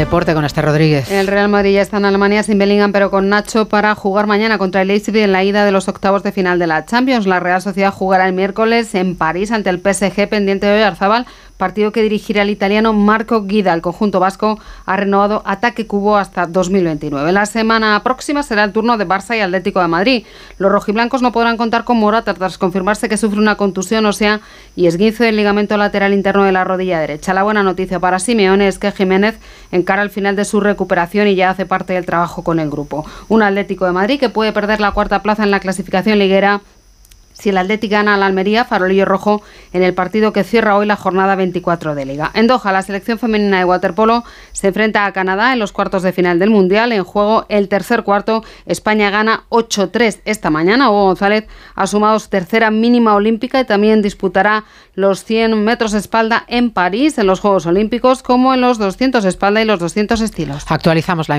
deporte con este Rodríguez. El Real Madrid ya está en Alemania sin Bellingham, pero con Nacho para jugar mañana contra el Leipzig en la ida de los octavos de final de la Champions. La Real Sociedad jugará el miércoles en París ante el PSG pendiente de Arzabal partido que dirigirá el italiano Marco Guida. El conjunto vasco ha renovado ataque cubo hasta 2029. La semana próxima será el turno de Barça y Atlético de Madrid. Los rojiblancos no podrán contar con Morata tras confirmarse que sufre una contusión ósea y esguince del ligamento lateral interno de la rodilla derecha. La buena noticia para Simeone es que Jiménez encara el final de su recuperación y ya hace parte del trabajo con el grupo. Un Atlético de Madrid que puede perder la cuarta plaza en la clasificación liguera si el Atlético gana al Almería, farolillo rojo en el partido que cierra hoy la jornada 24 de Liga. En Doha, la selección femenina de waterpolo se enfrenta a Canadá en los cuartos de final del Mundial. En juego el tercer cuarto, España gana 8-3 esta mañana. Hugo González ha sumado su tercera mínima olímpica y también disputará los 100 metros espalda en París, en los Juegos Olímpicos, como en los 200 espalda y los 200 estilos. Actualizamos la